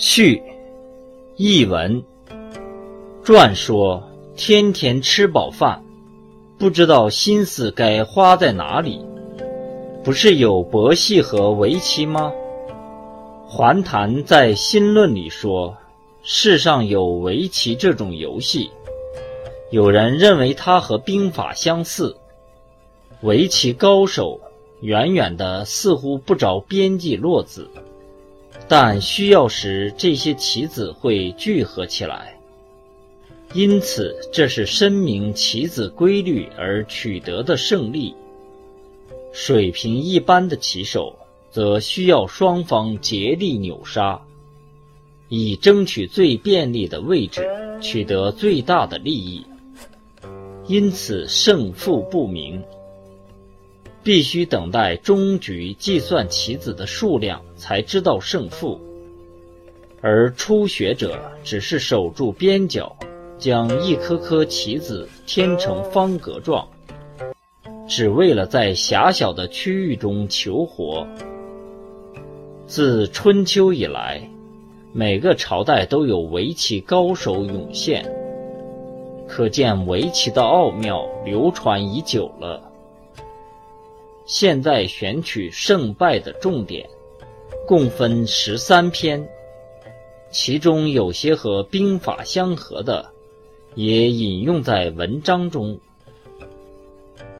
序，译文。传说天天吃饱饭，不知道心思该花在哪里。不是有博戏和围棋吗？桓谭在《新论》里说，世上有围棋这种游戏，有人认为它和兵法相似。围棋高手远远的，似乎不着边际落子。但需要时，这些棋子会聚合起来，因此这是深明棋子规律而取得的胜利。水平一般的棋手，则需要双方竭力扭杀，以争取最便利的位置，取得最大的利益，因此胜负不明。必须等待终局计算棋子的数量，才知道胜负。而初学者只是守住边角，将一颗颗棋子填成方格状，只为了在狭小的区域中求活。自春秋以来，每个朝代都有围棋高手涌现，可见围棋的奥妙流传已久了。现在选取胜败的重点，共分十三篇，其中有些和兵法相合的，也引用在文章中。